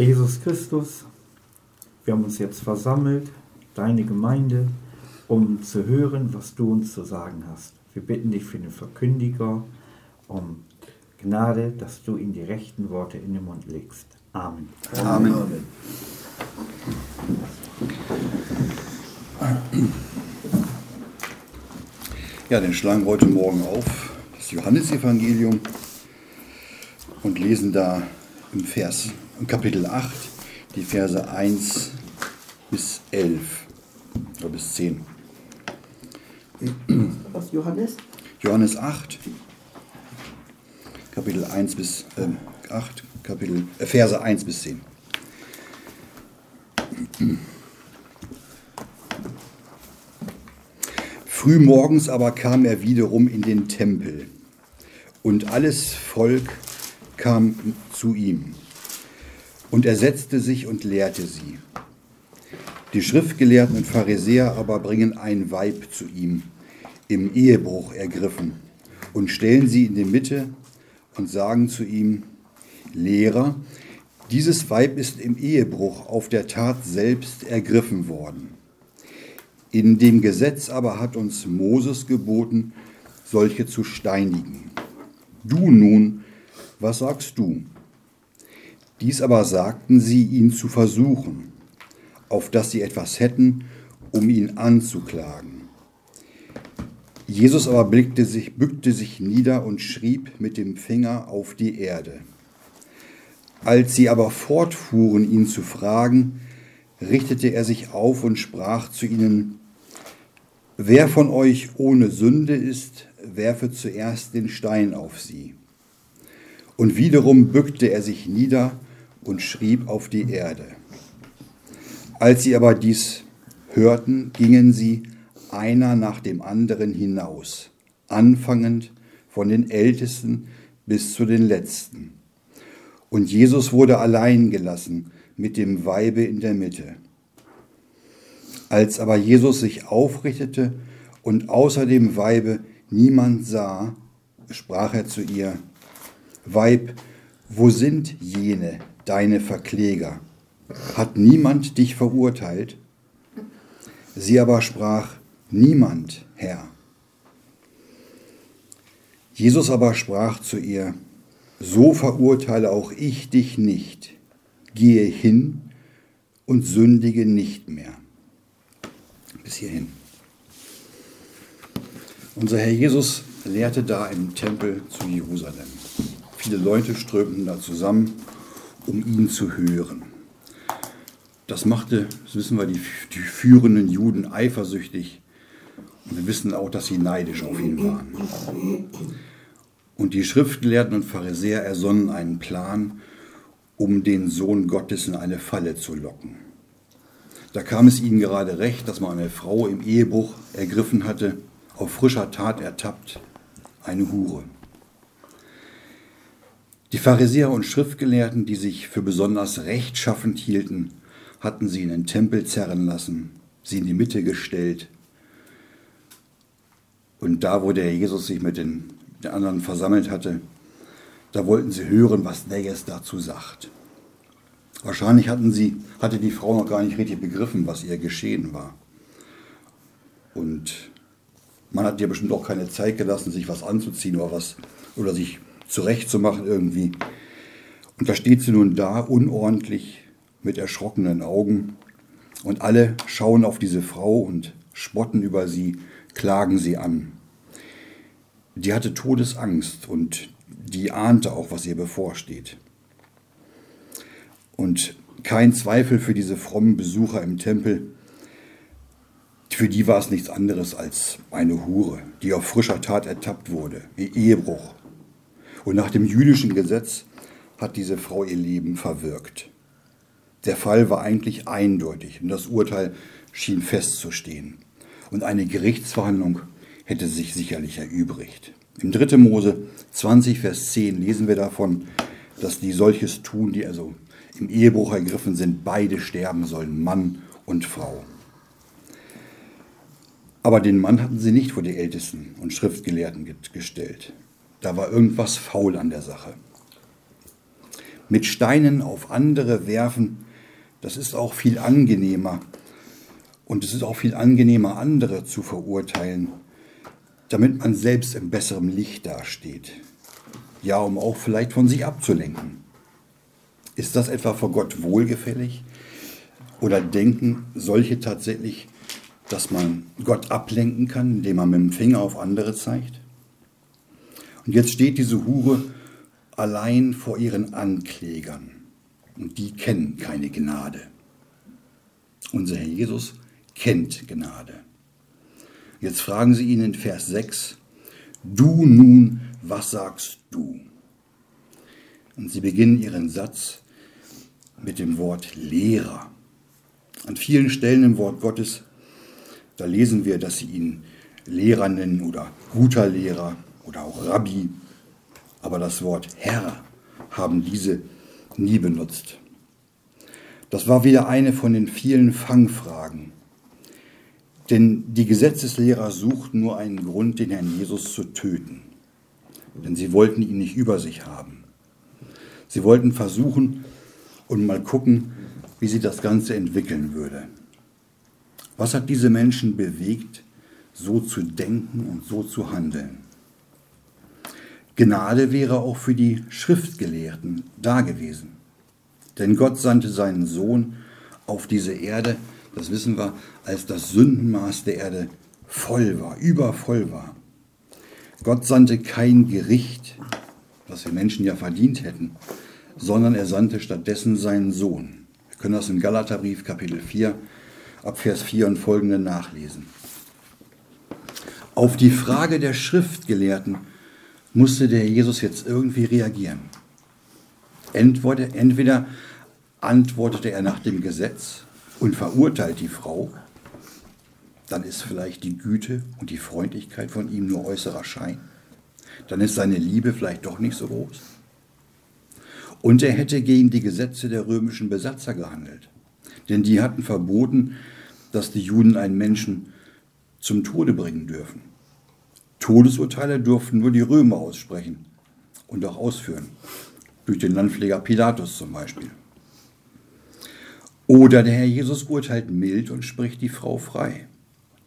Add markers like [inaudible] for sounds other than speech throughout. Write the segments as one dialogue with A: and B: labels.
A: Jesus Christus, wir haben uns jetzt versammelt, deine Gemeinde, um zu hören, was du uns zu sagen hast. Wir bitten dich für den Verkündiger um Gnade, dass du ihm die rechten Worte in den Mund legst. Amen.
B: Amen. Ja, den schlagen wir heute Morgen auf, das Johannesevangelium, und lesen da im Vers, Kapitel 8, die Verse 1 bis 11 oder bis 10.
C: Was, Johannes?
B: Johannes 8, Kapitel 1 bis äh, 8, Kapitel, äh, Verse 1 bis 10. Frühmorgens aber kam er wiederum in den Tempel, und alles Volk kam zu ihm. Und er setzte sich und lehrte sie. Die Schriftgelehrten und Pharisäer aber bringen ein Weib zu ihm, im Ehebruch ergriffen, und stellen sie in die Mitte und sagen zu ihm, Lehrer, dieses Weib ist im Ehebruch auf der Tat selbst ergriffen worden. In dem Gesetz aber hat uns Moses geboten, solche zu steinigen. Du nun, was sagst du? Dies aber sagten sie, ihn zu versuchen, auf dass sie etwas hätten, um ihn anzuklagen. Jesus aber blickte sich, bückte sich nieder und schrieb mit dem Finger auf die Erde. Als sie aber fortfuhren, ihn zu fragen, richtete er sich auf und sprach zu ihnen, Wer von euch ohne Sünde ist, werfe zuerst den Stein auf sie. Und wiederum bückte er sich nieder und schrieb auf die Erde. Als sie aber dies hörten, gingen sie einer nach dem anderen hinaus, anfangend von den Ältesten bis zu den Letzten. Und Jesus wurde allein gelassen mit dem Weibe in der Mitte. Als aber Jesus sich aufrichtete und außer dem Weibe niemand sah, sprach er zu ihr, Weib, wo sind jene, deine Verkläger? Hat niemand dich verurteilt? Sie aber sprach, Niemand, Herr. Jesus aber sprach zu ihr, So verurteile auch ich dich nicht. Gehe hin und sündige nicht mehr. Bis hierhin. Unser Herr Jesus lehrte da im Tempel zu Jerusalem. Viele Leute strömten da zusammen, um ihn zu hören. Das machte, das wissen wir, die, die führenden Juden eifersüchtig. Und wir wissen auch, dass sie neidisch auf ihn waren. Und die Schriftgelehrten und Pharisäer ersonnen einen Plan, um den Sohn Gottes in eine Falle zu locken. Da kam es ihnen gerade recht, dass man eine Frau im Ehebruch ergriffen hatte, auf frischer Tat ertappt, eine Hure. Die Pharisäer und Schriftgelehrten, die sich für besonders rechtschaffend hielten, hatten sie in den Tempel zerren lassen, sie in die Mitte gestellt. Und da, wo der Jesus sich mit den, den anderen versammelt hatte, da wollten sie hören, was jetzt dazu sagt. Wahrscheinlich hatten sie, hatte die Frau noch gar nicht richtig begriffen, was ihr geschehen war. Und man hat ihr bestimmt auch keine Zeit gelassen, sich was anzuziehen oder was oder sich zurechtzumachen irgendwie. Und da steht sie nun da, unordentlich, mit erschrockenen Augen. Und alle schauen auf diese Frau und spotten über sie, klagen sie an. Die hatte Todesangst und die ahnte auch, was ihr bevorsteht. Und kein Zweifel für diese frommen Besucher im Tempel, für die war es nichts anderes als eine Hure, die auf frischer Tat ertappt wurde, wie Ehebruch. Und nach dem jüdischen Gesetz hat diese Frau ihr Leben verwirkt. Der Fall war eigentlich eindeutig und das Urteil schien festzustehen. Und eine Gerichtsverhandlung hätte sich sicherlich erübrigt. Im 3. Mose 20, Vers 10 lesen wir davon, dass die solches tun, die also im Ehebruch ergriffen sind, beide sterben sollen, Mann und Frau. Aber den Mann hatten sie nicht vor die Ältesten und Schriftgelehrten gestellt. Da war irgendwas faul an der Sache. Mit Steinen auf andere werfen, das ist auch viel angenehmer. Und es ist auch viel angenehmer, andere zu verurteilen, damit man selbst im besseren Licht dasteht. Ja, um auch vielleicht von sich abzulenken. Ist das etwa vor Gott wohlgefällig? Oder denken solche tatsächlich, dass man Gott ablenken kann, indem man mit dem Finger auf andere zeigt? Und jetzt steht diese Hure allein vor ihren Anklägern. Und die kennen keine Gnade. Unser Herr Jesus kennt Gnade. Jetzt fragen sie ihn in Vers 6, du nun, was sagst du? Und sie beginnen ihren Satz mit dem Wort Lehrer. An vielen Stellen im Wort Gottes, da lesen wir, dass sie ihn Lehrer nennen oder guter Lehrer oder auch Rabbi. Aber das Wort Herr haben diese nie benutzt. Das war wieder eine von den vielen Fangfragen. Denn die Gesetzeslehrer suchten nur einen Grund, den Herrn Jesus zu töten. Denn sie wollten ihn nicht über sich haben. Sie wollten versuchen und mal gucken, wie sich das Ganze entwickeln würde. Was hat diese Menschen bewegt, so zu denken und so zu handeln? Gnade wäre auch für die Schriftgelehrten da gewesen. Denn Gott sandte seinen Sohn auf diese Erde, das wissen wir, als das Sündenmaß der Erde voll war, übervoll war. Gott sandte kein Gericht, was wir Menschen ja verdient hätten, sondern er sandte stattdessen seinen Sohn. Wir können das im Galaterbrief Kapitel 4 ab Vers 4 und folgende nachlesen. Auf die Frage der Schriftgelehrten musste der Jesus jetzt irgendwie reagieren. Entweder antwortete er nach dem Gesetz und verurteilt die Frau, dann ist vielleicht die Güte und die Freundlichkeit von ihm nur äußerer Schein. Dann ist seine Liebe vielleicht doch nicht so groß. Und er hätte gegen die Gesetze der römischen Besatzer gehandelt. Denn die hatten verboten, dass die Juden einen Menschen zum Tode bringen dürfen. Todesurteile durften nur die Römer aussprechen und auch ausführen. Durch den Landpfleger Pilatus zum Beispiel. Oder der Herr Jesus urteilt mild und spricht die Frau frei.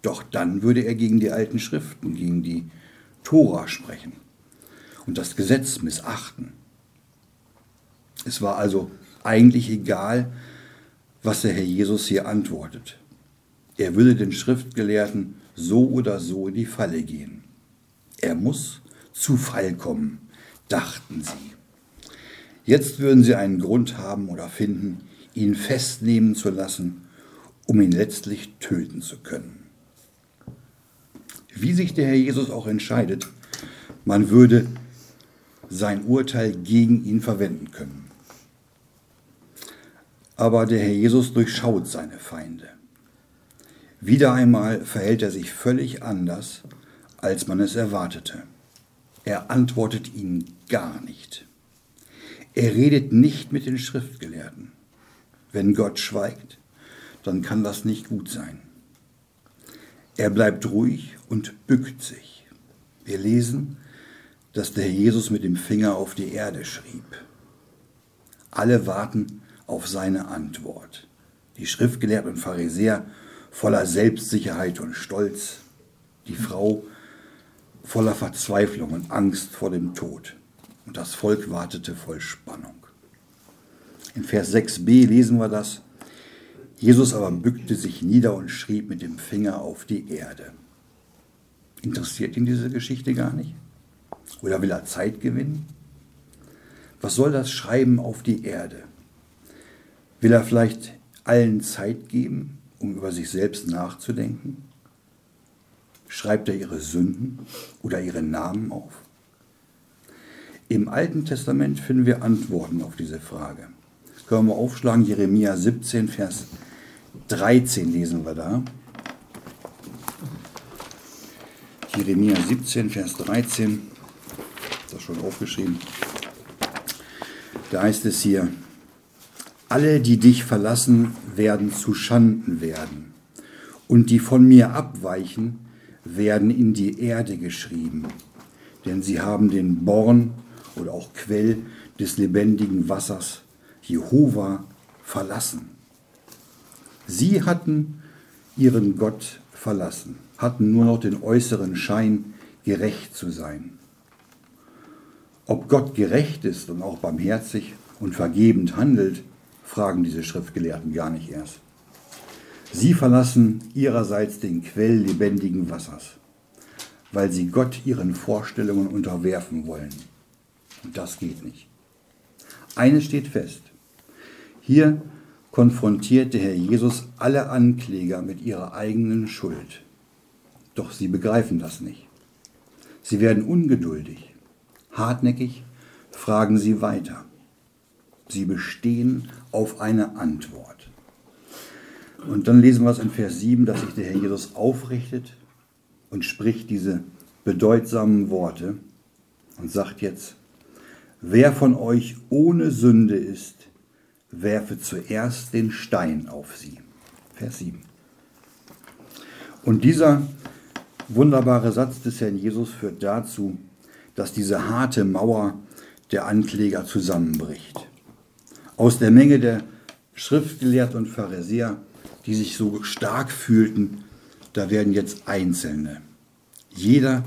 B: Doch dann würde er gegen die alten Schriften, gegen die Tora sprechen und das Gesetz missachten. Es war also eigentlich egal, was der Herr Jesus hier antwortet. Er würde den Schriftgelehrten so oder so in die Falle gehen. Er muss zu Fall kommen, dachten sie. Jetzt würden sie einen Grund haben oder finden, ihn festnehmen zu lassen, um ihn letztlich töten zu können. Wie sich der Herr Jesus auch entscheidet, man würde sein Urteil gegen ihn verwenden können. Aber der Herr Jesus durchschaut seine Feinde. Wieder einmal verhält er sich völlig anders als man es erwartete. Er antwortet ihnen gar nicht. Er redet nicht mit den Schriftgelehrten. Wenn Gott schweigt, dann kann das nicht gut sein. Er bleibt ruhig und bückt sich. Wir lesen, dass der Jesus mit dem Finger auf die Erde schrieb. Alle warten auf seine Antwort. Die Schriftgelehrten und Pharisäer voller Selbstsicherheit und Stolz, die Frau voller Verzweiflung und Angst vor dem Tod. Und das Volk wartete voll Spannung. In Vers 6b lesen wir das. Jesus aber bückte sich nieder und schrieb mit dem Finger auf die Erde. Interessiert ihn diese Geschichte gar nicht? Oder will er Zeit gewinnen? Was soll das Schreiben auf die Erde? Will er vielleicht allen Zeit geben, um über sich selbst nachzudenken? Schreibt er ihre Sünden oder ihre Namen auf? Im Alten Testament finden wir Antworten auf diese Frage. Können wir aufschlagen, Jeremia 17, Vers 13 lesen wir da. Jeremia 17, Vers 13, ist das schon aufgeschrieben. Da heißt es hier, alle, die dich verlassen, werden zu Schanden werden. Und die von mir abweichen, werden in die Erde geschrieben, denn sie haben den Born oder auch Quell des lebendigen Wassers, Jehova, verlassen. Sie hatten ihren Gott verlassen, hatten nur noch den äußeren Schein, gerecht zu sein. Ob Gott gerecht ist und auch barmherzig und vergebend handelt, fragen diese Schriftgelehrten gar nicht erst. Sie verlassen ihrerseits den Quell lebendigen Wassers, weil sie Gott ihren Vorstellungen unterwerfen wollen. Und das geht nicht. Eines steht fest. Hier konfrontiert der Herr Jesus alle Ankläger mit ihrer eigenen Schuld. Doch sie begreifen das nicht. Sie werden ungeduldig, hartnäckig, fragen sie weiter. Sie bestehen auf eine Antwort. Und dann lesen wir es in Vers 7, dass sich der Herr Jesus aufrichtet und spricht diese bedeutsamen Worte und sagt jetzt, wer von euch ohne Sünde ist, werfe zuerst den Stein auf sie. Vers 7. Und dieser wunderbare Satz des Herrn Jesus führt dazu, dass diese harte Mauer der Ankläger zusammenbricht. Aus der Menge der Schriftgelehrten und Pharisäer, die sich so stark fühlten, da werden jetzt Einzelne. Jeder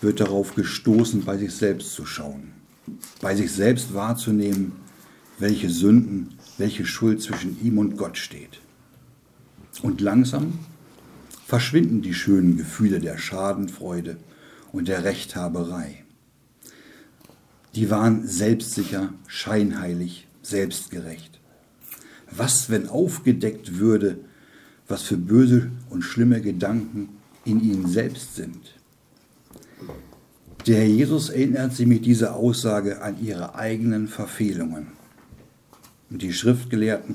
B: wird darauf gestoßen, bei sich selbst zu schauen, bei sich selbst wahrzunehmen, welche Sünden, welche Schuld zwischen ihm und Gott steht. Und langsam verschwinden die schönen Gefühle der Schadenfreude und der Rechthaberei. Die waren selbstsicher, scheinheilig, selbstgerecht. Was, wenn aufgedeckt würde, was für böse und schlimme Gedanken in ihnen selbst sind? Der Herr Jesus erinnert sie mit dieser Aussage an ihre eigenen Verfehlungen. Und die Schriftgelehrten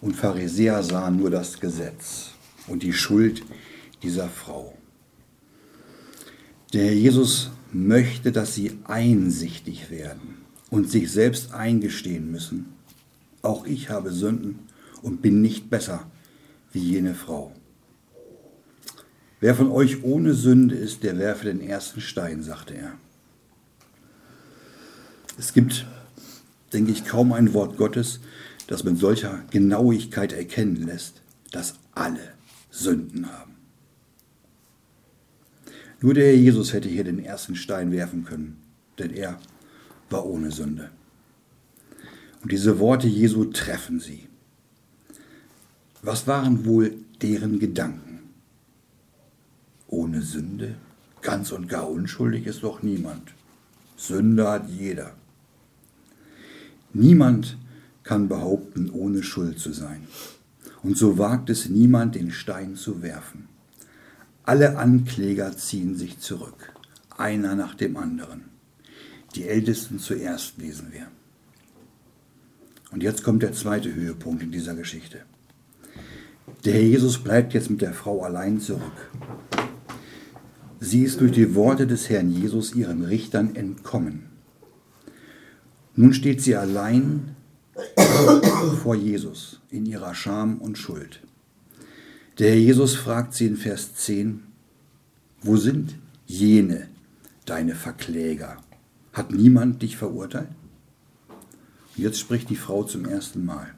B: und Pharisäer sahen nur das Gesetz und die Schuld dieser Frau. Der Herr Jesus möchte, dass sie einsichtig werden und sich selbst eingestehen müssen. Auch ich habe Sünden und bin nicht besser wie jene Frau. Wer von euch ohne Sünde ist, der werfe den ersten Stein, sagte er. Es gibt denke ich, kaum ein Wort Gottes, das mit solcher Genauigkeit erkennen lässt, dass alle Sünden haben. Nur der Herr Jesus hätte hier den ersten Stein werfen können, denn er war ohne Sünde. Und diese Worte Jesu treffen sie. Was waren wohl deren Gedanken? Ohne Sünde, ganz und gar unschuldig ist doch niemand. Sünde hat jeder. Niemand kann behaupten, ohne Schuld zu sein. Und so wagt es niemand, den Stein zu werfen. Alle Ankläger ziehen sich zurück, einer nach dem anderen. Die Ältesten zuerst lesen wir. Und jetzt kommt der zweite Höhepunkt in dieser Geschichte. Der Herr Jesus bleibt jetzt mit der Frau allein zurück. Sie ist durch die Worte des Herrn Jesus ihren Richtern entkommen. Nun steht sie allein vor Jesus in ihrer Scham und Schuld. Der Herr Jesus fragt sie in Vers 10, wo sind jene, deine Verkläger? Hat niemand dich verurteilt? Jetzt spricht die Frau zum ersten Mal.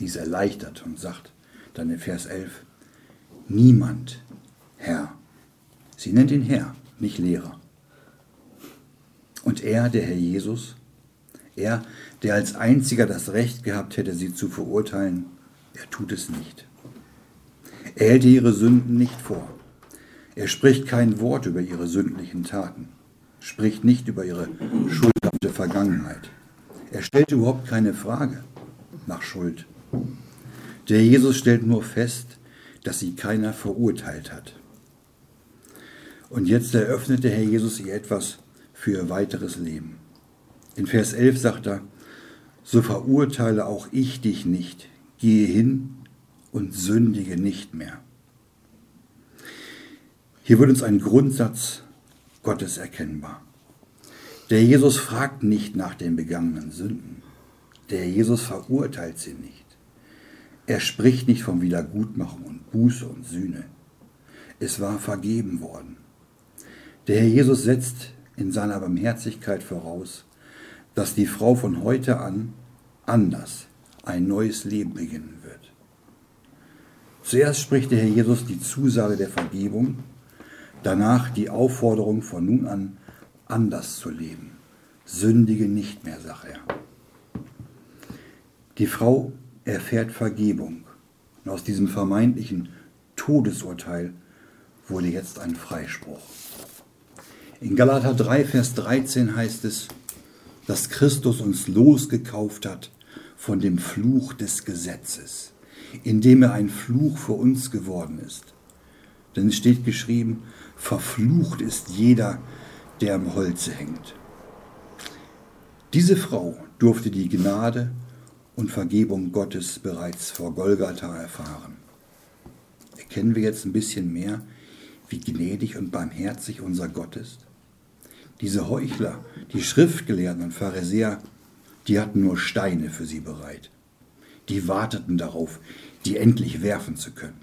B: Die ist erleichtert und sagt dann in Vers 11, niemand, Herr. Sie nennt ihn Herr, nicht Lehrer. Und er, der Herr Jesus, er, der als einziger das Recht gehabt hätte, sie zu verurteilen, er tut es nicht. Er hält ihre Sünden nicht vor. Er spricht kein Wort über ihre sündlichen Taten, spricht nicht über ihre schuldhafte Vergangenheit. Er stellt überhaupt keine Frage nach Schuld. Der Jesus stellt nur fest, dass sie keiner verurteilt hat. Und jetzt eröffnet der Herr Jesus ihr etwas für ihr weiteres Leben. In Vers 11 sagt er, so verurteile auch ich dich nicht, gehe hin und sündige nicht mehr. Hier wird uns ein Grundsatz Gottes erkennbar. Der Jesus fragt nicht nach den begangenen Sünden. Der Jesus verurteilt sie nicht. Er spricht nicht von Wiedergutmachung und Buße und Sühne. Es war vergeben worden. Der Herr Jesus setzt in seiner Barmherzigkeit voraus, dass die Frau von heute an anders ein neues Leben beginnen wird. Zuerst spricht der Herr Jesus die Zusage der Vergebung, danach die Aufforderung von nun an anders zu leben. Sündige nicht mehr, sagt er. Die Frau erfährt Vergebung und aus diesem vermeintlichen Todesurteil wurde jetzt ein Freispruch. In Galater 3, Vers 13 heißt es, dass Christus uns losgekauft hat von dem Fluch des Gesetzes, indem er ein Fluch für uns geworden ist. Denn es steht geschrieben, verflucht ist jeder, der am Holze hängt. Diese Frau durfte die Gnade und Vergebung Gottes bereits vor Golgatha erfahren. Erkennen wir jetzt ein bisschen mehr, wie gnädig und barmherzig unser Gott ist? Diese Heuchler, die Schriftgelehrten und Pharisäer, die hatten nur Steine für sie bereit. Die warteten darauf, die endlich werfen zu können.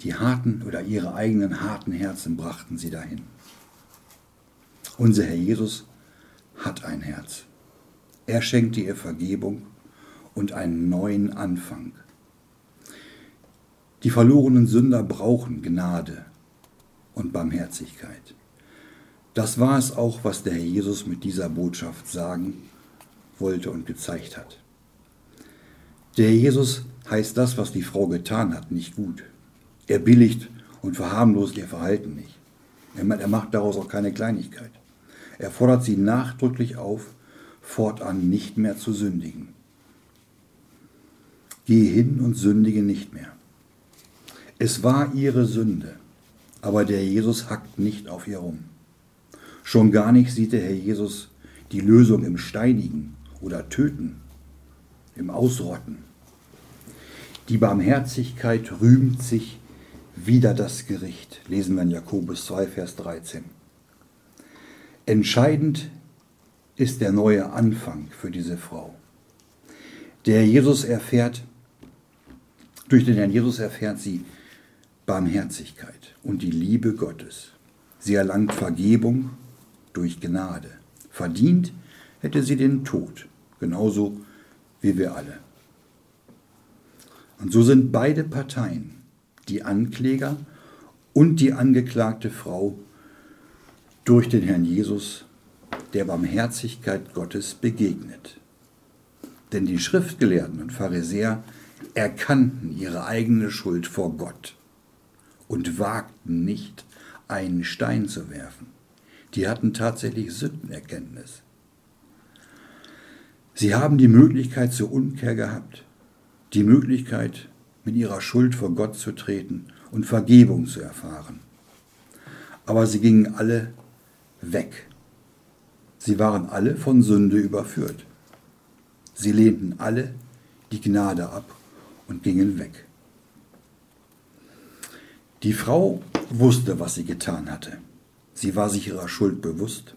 B: Die harten oder ihre eigenen harten Herzen brachten sie dahin. Unser Herr Jesus hat ein Herz. Er schenkte ihr Vergebung und einen neuen Anfang. Die verlorenen Sünder brauchen Gnade und Barmherzigkeit. Das war es auch, was der Herr Jesus mit dieser Botschaft sagen wollte und gezeigt hat. Der Herr Jesus heißt das, was die Frau getan hat, nicht gut. Er billigt und verharmlost ihr Verhalten nicht. Er macht daraus auch keine Kleinigkeit. Er fordert sie nachdrücklich auf, fortan nicht mehr zu sündigen. Gehe hin und sündige nicht mehr. Es war ihre Sünde, aber der Jesus hackt nicht auf ihr rum. Schon gar nicht sieht der Herr Jesus die Lösung im Steinigen oder Töten, im Ausrotten. Die Barmherzigkeit rühmt sich wieder das Gericht, lesen wir in Jakobus 2, Vers 13. Entscheidend ist der neue Anfang für diese Frau. Der Jesus erfährt, durch den Herrn Jesus erfährt sie Barmherzigkeit und die Liebe Gottes. Sie erlangt Vergebung durch Gnade. Verdient hätte sie den Tod, genauso wie wir alle. Und so sind beide Parteien, die Ankläger und die angeklagte Frau, durch den Herrn Jesus der Barmherzigkeit Gottes begegnet. Denn die Schriftgelehrten und Pharisäer erkannten ihre eigene Schuld vor Gott und wagten nicht, einen Stein zu werfen. Die hatten tatsächlich Sündenerkenntnis. Sie haben die Möglichkeit zur Umkehr gehabt, die Möglichkeit, mit ihrer Schuld vor Gott zu treten und Vergebung zu erfahren. Aber sie gingen alle weg. Sie waren alle von Sünde überführt. Sie lehnten alle die Gnade ab und gingen weg. Die Frau wusste, was sie getan hatte. Sie war sich ihrer Schuld bewusst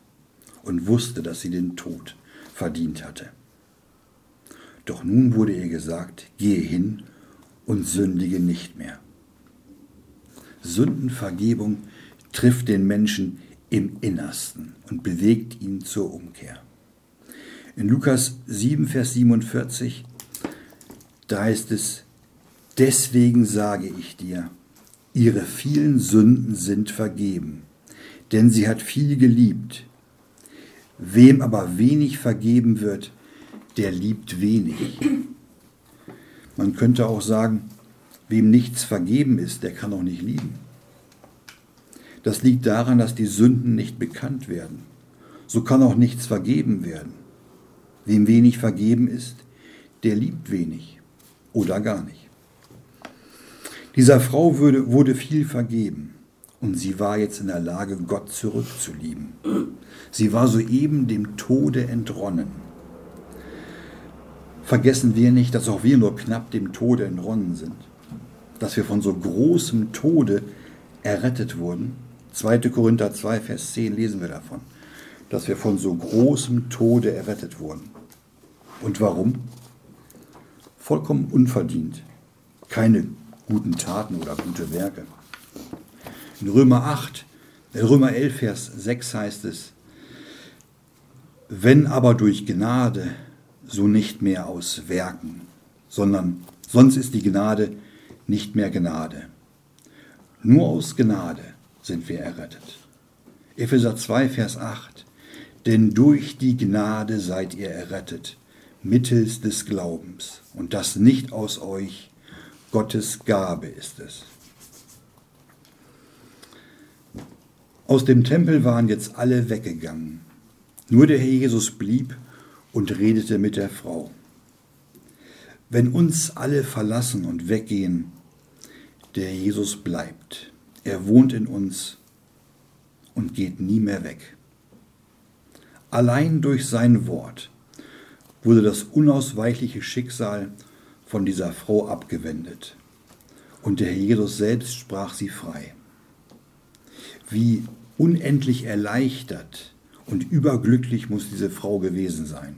B: und wusste, dass sie den Tod verdient hatte. Doch nun wurde ihr gesagt, gehe hin und sündige nicht mehr. Sündenvergebung trifft den Menschen im Innersten und bewegt ihn zur Umkehr. In Lukas 7, Vers 47, da heißt es, deswegen sage ich dir, ihre vielen Sünden sind vergeben, denn sie hat viel geliebt. Wem aber wenig vergeben wird, der liebt wenig. Man könnte auch sagen, wem nichts vergeben ist, der kann auch nicht lieben. Das liegt daran, dass die Sünden nicht bekannt werden. So kann auch nichts vergeben werden. Wem wenig vergeben ist, der liebt wenig oder gar nicht. Dieser Frau wurde, wurde viel vergeben und sie war jetzt in der Lage, Gott zurückzulieben. Sie war soeben dem Tode entronnen. Vergessen wir nicht, dass auch wir nur knapp dem Tode entronnen sind, dass wir von so großem Tode errettet wurden. 2. Korinther 2, Vers 10 lesen wir davon, dass wir von so großem Tode errettet wurden. Und warum? Vollkommen unverdient. Keine guten Taten oder gute Werke. In Römer 8, in Römer 11, Vers 6 heißt es, Wenn aber durch Gnade, so nicht mehr aus Werken, sondern sonst ist die Gnade nicht mehr Gnade. Nur aus Gnade sind wir errettet. Epheser 2, Vers 8. Denn durch die Gnade seid ihr errettet, mittels des Glaubens, und das nicht aus euch, Gottes Gabe ist es. Aus dem Tempel waren jetzt alle weggegangen. Nur der Herr Jesus blieb und redete mit der Frau. Wenn uns alle verlassen und weggehen, der Jesus bleibt. Er wohnt in uns und geht nie mehr weg. Allein durch sein Wort wurde das unausweichliche Schicksal von dieser Frau abgewendet. Und der Herr Jesus selbst sprach sie frei. Wie unendlich erleichtert und überglücklich muss diese Frau gewesen sein.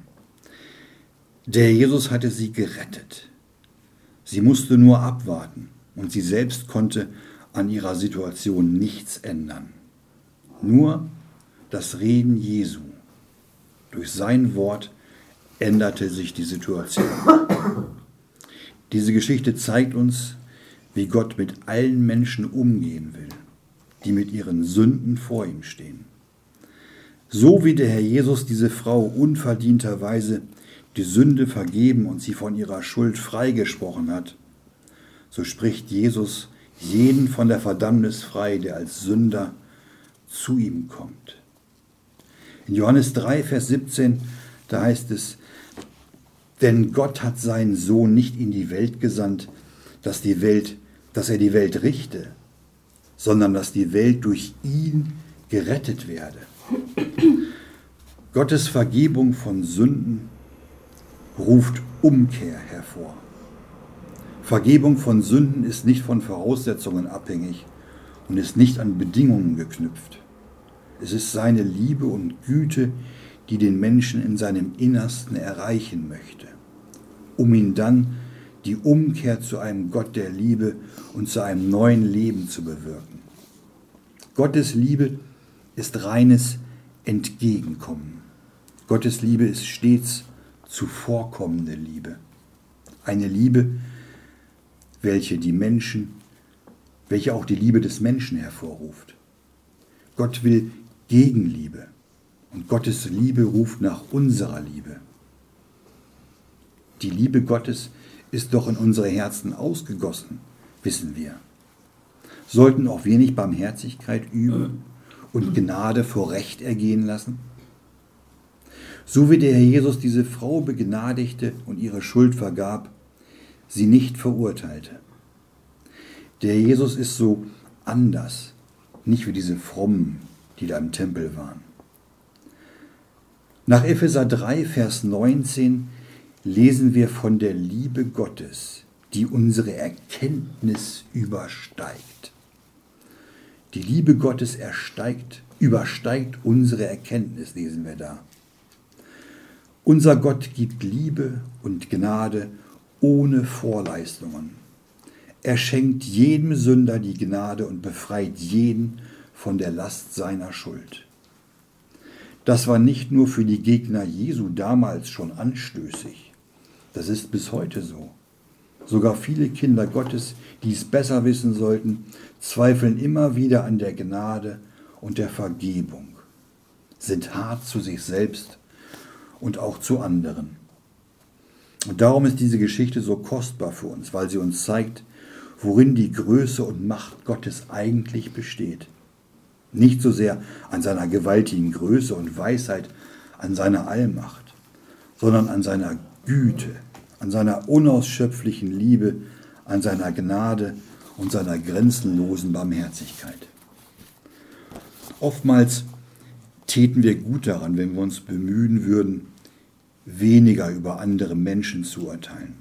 B: Der Jesus hatte sie gerettet. Sie musste nur abwarten und sie selbst konnte an ihrer Situation nichts ändern. Nur das Reden Jesu durch sein Wort änderte sich die Situation. Diese Geschichte zeigt uns, wie Gott mit allen Menschen umgehen will, die mit ihren Sünden vor ihm stehen. So wie der Herr Jesus diese Frau unverdienterweise die Sünde vergeben und sie von ihrer Schuld freigesprochen hat, so spricht Jesus jeden von der Verdammnis frei, der als Sünder zu ihm kommt. In Johannes 3, Vers 17, da heißt es, denn Gott hat seinen Sohn nicht in die Welt gesandt, dass, die Welt, dass er die Welt richte, sondern dass die Welt durch ihn gerettet werde. Gottes Vergebung von Sünden ruft Umkehr hervor. Vergebung von Sünden ist nicht von Voraussetzungen abhängig und ist nicht an Bedingungen geknüpft. Es ist seine Liebe und Güte, die den Menschen in seinem Innersten erreichen möchte, um ihn dann die Umkehr zu einem Gott der Liebe und zu einem neuen Leben zu bewirken. Gottes Liebe ist reines Entgegenkommen. Gottes Liebe ist stets zuvorkommende Liebe. Eine Liebe, welche die Menschen, welche auch die Liebe des Menschen hervorruft. Gott will Gegenliebe und Gottes Liebe ruft nach unserer Liebe. Die Liebe Gottes ist doch in unsere Herzen ausgegossen, wissen wir. Sollten auch wir nicht Barmherzigkeit üben und Gnade vor Recht ergehen lassen? So wie der Herr Jesus diese Frau begnadigte und ihre Schuld vergab, sie nicht verurteilte. Der Jesus ist so anders, nicht wie diese Frommen, die da im Tempel waren. Nach Epheser 3, Vers 19 lesen wir von der Liebe Gottes, die unsere Erkenntnis übersteigt. Die Liebe Gottes ersteigt, übersteigt unsere Erkenntnis, lesen wir da. Unser Gott gibt Liebe und Gnade ohne Vorleistungen. Er schenkt jedem Sünder die Gnade und befreit jeden von der Last seiner Schuld. Das war nicht nur für die Gegner Jesu damals schon anstößig, das ist bis heute so. Sogar viele Kinder Gottes, die es besser wissen sollten, zweifeln immer wieder an der Gnade und der Vergebung, sind hart zu sich selbst und auch zu anderen. Und darum ist diese Geschichte so kostbar für uns, weil sie uns zeigt, worin die Größe und Macht Gottes eigentlich besteht. Nicht so sehr an seiner gewaltigen Größe und Weisheit, an seiner Allmacht, sondern an seiner Güte, an seiner unausschöpflichen Liebe, an seiner Gnade und seiner grenzenlosen Barmherzigkeit. Oftmals täten wir gut daran, wenn wir uns bemühen würden, weniger über andere Menschen zu urteilen,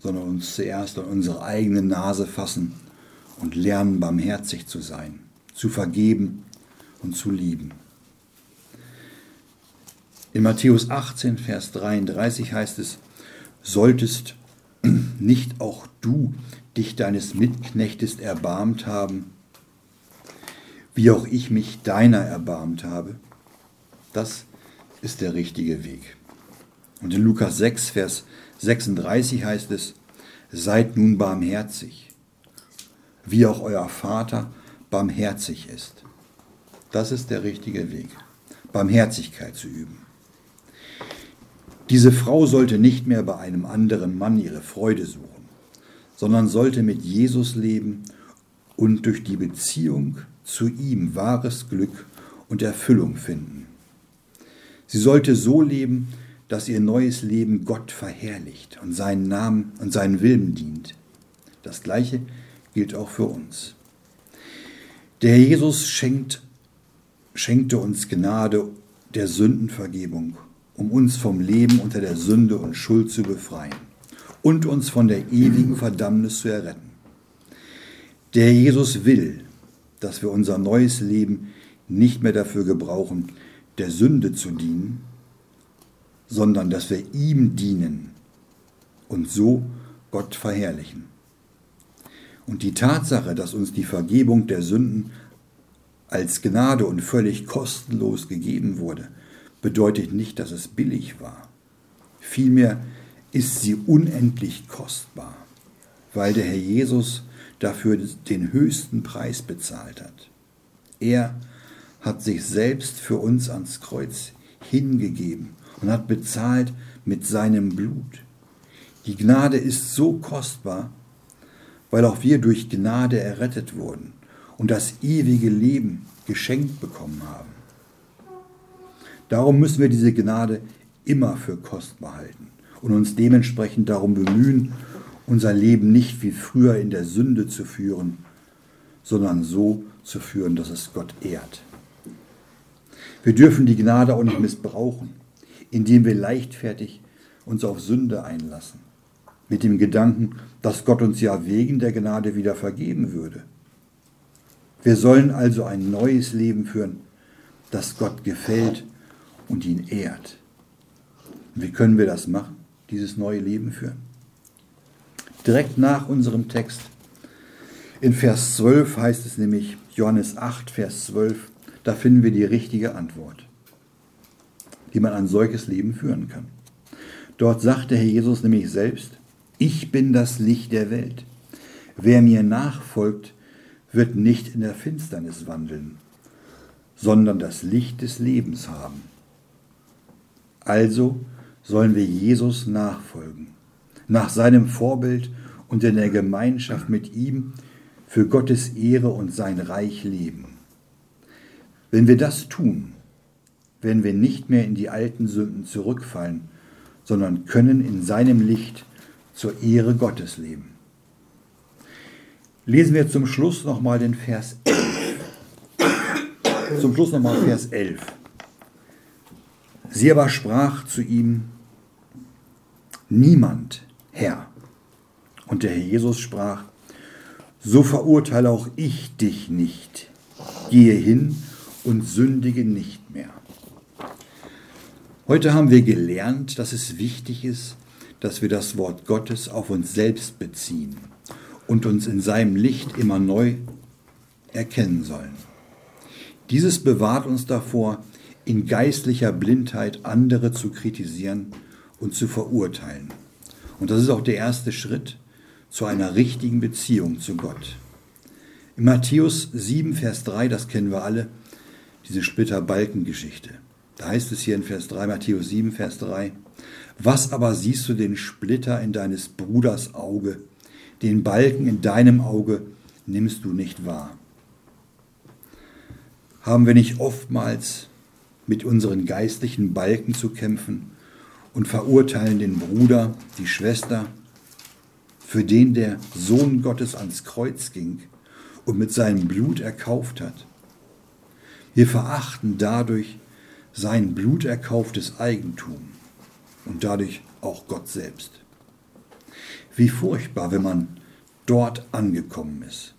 B: sondern uns zuerst an unsere eigene Nase fassen und lernen, barmherzig zu sein, zu vergeben und zu lieben. In Matthäus 18, Vers 33 heißt es, solltest [clears throat] nicht auch du dich deines Mitknechtes erbarmt haben, wie auch ich mich deiner erbarmt habe? Das ist der richtige Weg. Und in Lukas 6, Vers 36 heißt es, seid nun barmherzig, wie auch euer Vater barmherzig ist. Das ist der richtige Weg, Barmherzigkeit zu üben. Diese Frau sollte nicht mehr bei einem anderen Mann ihre Freude suchen, sondern sollte mit Jesus leben und durch die Beziehung zu ihm wahres Glück und Erfüllung finden. Sie sollte so leben, dass ihr neues Leben Gott verherrlicht und seinen Namen und seinen Willen dient. Das gleiche gilt auch für uns. Der Jesus schenkt, schenkte uns Gnade der Sündenvergebung, um uns vom Leben unter der Sünde und Schuld zu befreien und uns von der ewigen Verdammnis zu erretten. Der Jesus will, dass wir unser neues Leben nicht mehr dafür gebrauchen, der Sünde zu dienen, sondern dass wir ihm dienen und so Gott verherrlichen. Und die Tatsache, dass uns die Vergebung der Sünden als Gnade und völlig kostenlos gegeben wurde, bedeutet nicht, dass es billig war. Vielmehr ist sie unendlich kostbar, weil der Herr Jesus dafür den höchsten Preis bezahlt hat. Er hat sich selbst für uns ans Kreuz hingegeben und hat bezahlt mit seinem Blut. Die Gnade ist so kostbar, weil auch wir durch Gnade errettet wurden und das ewige Leben geschenkt bekommen haben. Darum müssen wir diese Gnade immer für kostbar halten und uns dementsprechend darum bemühen, unser Leben nicht wie früher in der Sünde zu führen, sondern so zu führen, dass es Gott ehrt. Wir dürfen die Gnade auch nicht missbrauchen, indem wir leichtfertig uns auf Sünde einlassen, mit dem Gedanken, dass Gott uns ja wegen der Gnade wieder vergeben würde. Wir sollen also ein neues Leben führen, das Gott gefällt und ihn ehrt. Wie können wir das machen, dieses neue Leben führen? direkt nach unserem Text. In Vers 12 heißt es nämlich, Johannes 8, Vers 12, da finden wir die richtige Antwort, wie man ein solches Leben führen kann. Dort sagt der Herr Jesus nämlich selbst, ich bin das Licht der Welt. Wer mir nachfolgt, wird nicht in der Finsternis wandeln, sondern das Licht des Lebens haben. Also sollen wir Jesus nachfolgen nach seinem Vorbild und in der Gemeinschaft mit ihm für Gottes Ehre und sein Reich leben. Wenn wir das tun, werden wir nicht mehr in die alten Sünden zurückfallen, sondern können in seinem Licht zur Ehre Gottes leben. Lesen wir zum Schluss nochmal den Vers 11. Zum Schluss nochmal Vers 11. Sie aber sprach zu ihm, niemand Herr. Und der Herr Jesus sprach, so verurteile auch ich dich nicht. Gehe hin und sündige nicht mehr. Heute haben wir gelernt, dass es wichtig ist, dass wir das Wort Gottes auf uns selbst beziehen und uns in seinem Licht immer neu erkennen sollen. Dieses bewahrt uns davor, in geistlicher Blindheit andere zu kritisieren und zu verurteilen. Und das ist auch der erste Schritt zu einer richtigen Beziehung zu Gott. In Matthäus 7, Vers 3, das kennen wir alle, diese Splitter-Balken-Geschichte. Da heißt es hier in Vers 3, Matthäus 7, Vers 3, was aber siehst du den Splitter in deines Bruders Auge, den Balken in deinem Auge nimmst du nicht wahr? Haben wir nicht oftmals mit unseren geistlichen Balken zu kämpfen und verurteilen den Bruder, die Schwester, für den der Sohn Gottes ans Kreuz ging und mit seinem Blut erkauft hat. Wir verachten dadurch sein bluterkauftes Eigentum und dadurch auch Gott selbst. Wie furchtbar, wenn man dort angekommen ist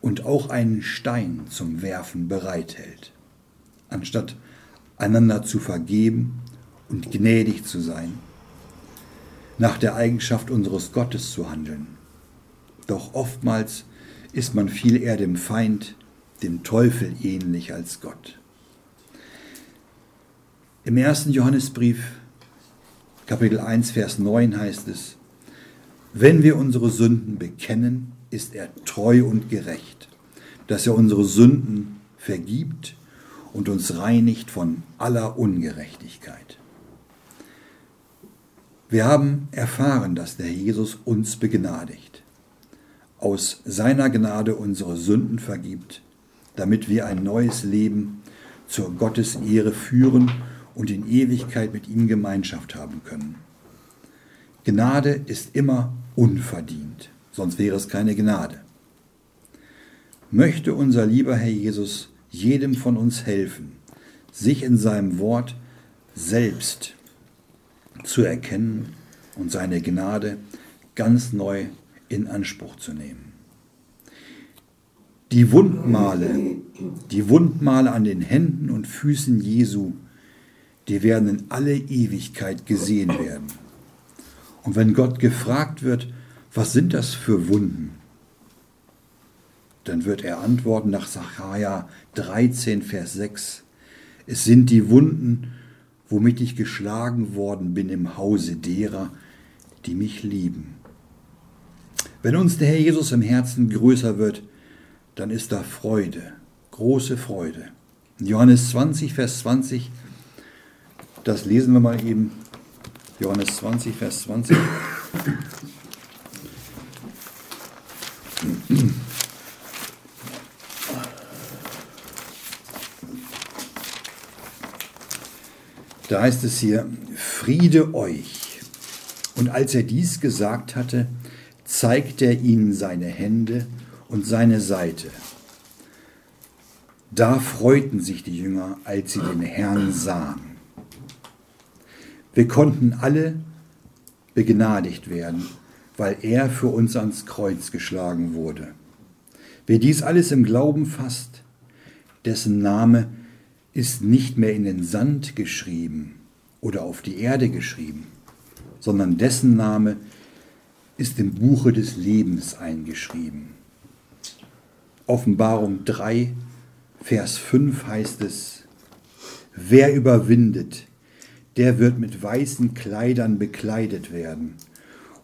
B: und auch einen Stein zum Werfen bereithält, anstatt einander zu vergeben und gnädig zu sein, nach der Eigenschaft unseres Gottes zu handeln. Doch oftmals ist man viel eher dem Feind, dem Teufel ähnlich als Gott. Im ersten Johannesbrief, Kapitel 1, Vers 9 heißt es, wenn wir unsere Sünden bekennen, ist er treu und gerecht, dass er unsere Sünden vergibt und uns reinigt von aller Ungerechtigkeit. Wir haben erfahren, dass der Jesus uns begnadigt, aus seiner Gnade unsere Sünden vergibt, damit wir ein neues Leben zur Gottes Ehre führen und in Ewigkeit mit ihm Gemeinschaft haben können. Gnade ist immer unverdient, sonst wäre es keine Gnade. Möchte unser lieber Herr Jesus jedem von uns helfen, sich in seinem Wort selbst zu erkennen und seine Gnade ganz neu in Anspruch zu nehmen. Die Wundmale, die Wundmale an den Händen und Füßen Jesu, die werden in alle Ewigkeit gesehen werden. Und wenn Gott gefragt wird, was sind das für Wunden? Dann wird er antworten nach Sacharja 13, Vers 6. Es sind die Wunden, womit ich geschlagen worden bin im Hause derer, die mich lieben. Wenn uns der Herr Jesus im Herzen größer wird, dann ist da Freude, große Freude. In Johannes 20, Vers 20, das lesen wir mal eben. Johannes 20, Vers 20. Da heißt es hier, Friede euch. Und als er dies gesagt hatte, zeigte er ihnen seine Hände und seine Seite. Da freuten sich die Jünger, als sie den Herrn sahen. Wir konnten alle begnadigt werden, weil er für uns ans Kreuz geschlagen wurde. Wer dies alles im Glauben fasst, dessen Name ist nicht mehr in den Sand geschrieben oder auf die Erde geschrieben, sondern dessen Name ist im Buche des Lebens eingeschrieben. Offenbarung 3, Vers 5 heißt es, wer überwindet, der wird mit weißen Kleidern bekleidet werden,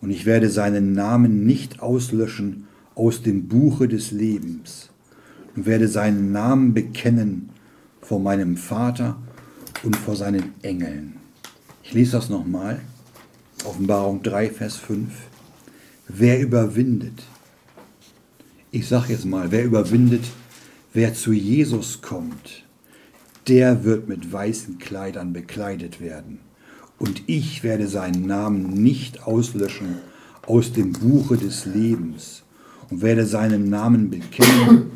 B: und ich werde seinen Namen nicht auslöschen aus dem Buche des Lebens, und werde seinen Namen bekennen vor meinem Vater und vor seinen Engeln. Ich lese das nochmal. Offenbarung 3, Vers 5. Wer überwindet? Ich sage jetzt mal, wer überwindet, wer zu Jesus kommt, der wird mit weißen Kleidern bekleidet werden. Und ich werde seinen Namen nicht auslöschen aus dem Buche des Lebens und werde seinen Namen bekennen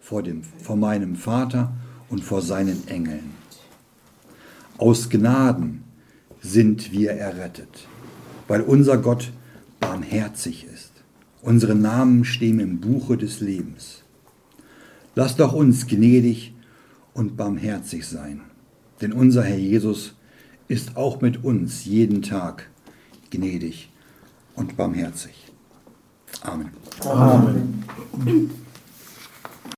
B: vor, dem, vor meinem Vater und vor seinen Engeln. Aus Gnaden sind wir errettet, weil unser Gott barmherzig ist. Unsere Namen stehen im Buche des Lebens. Lass doch uns gnädig und barmherzig sein, denn unser Herr Jesus ist auch mit uns jeden Tag gnädig und barmherzig. Amen. Amen.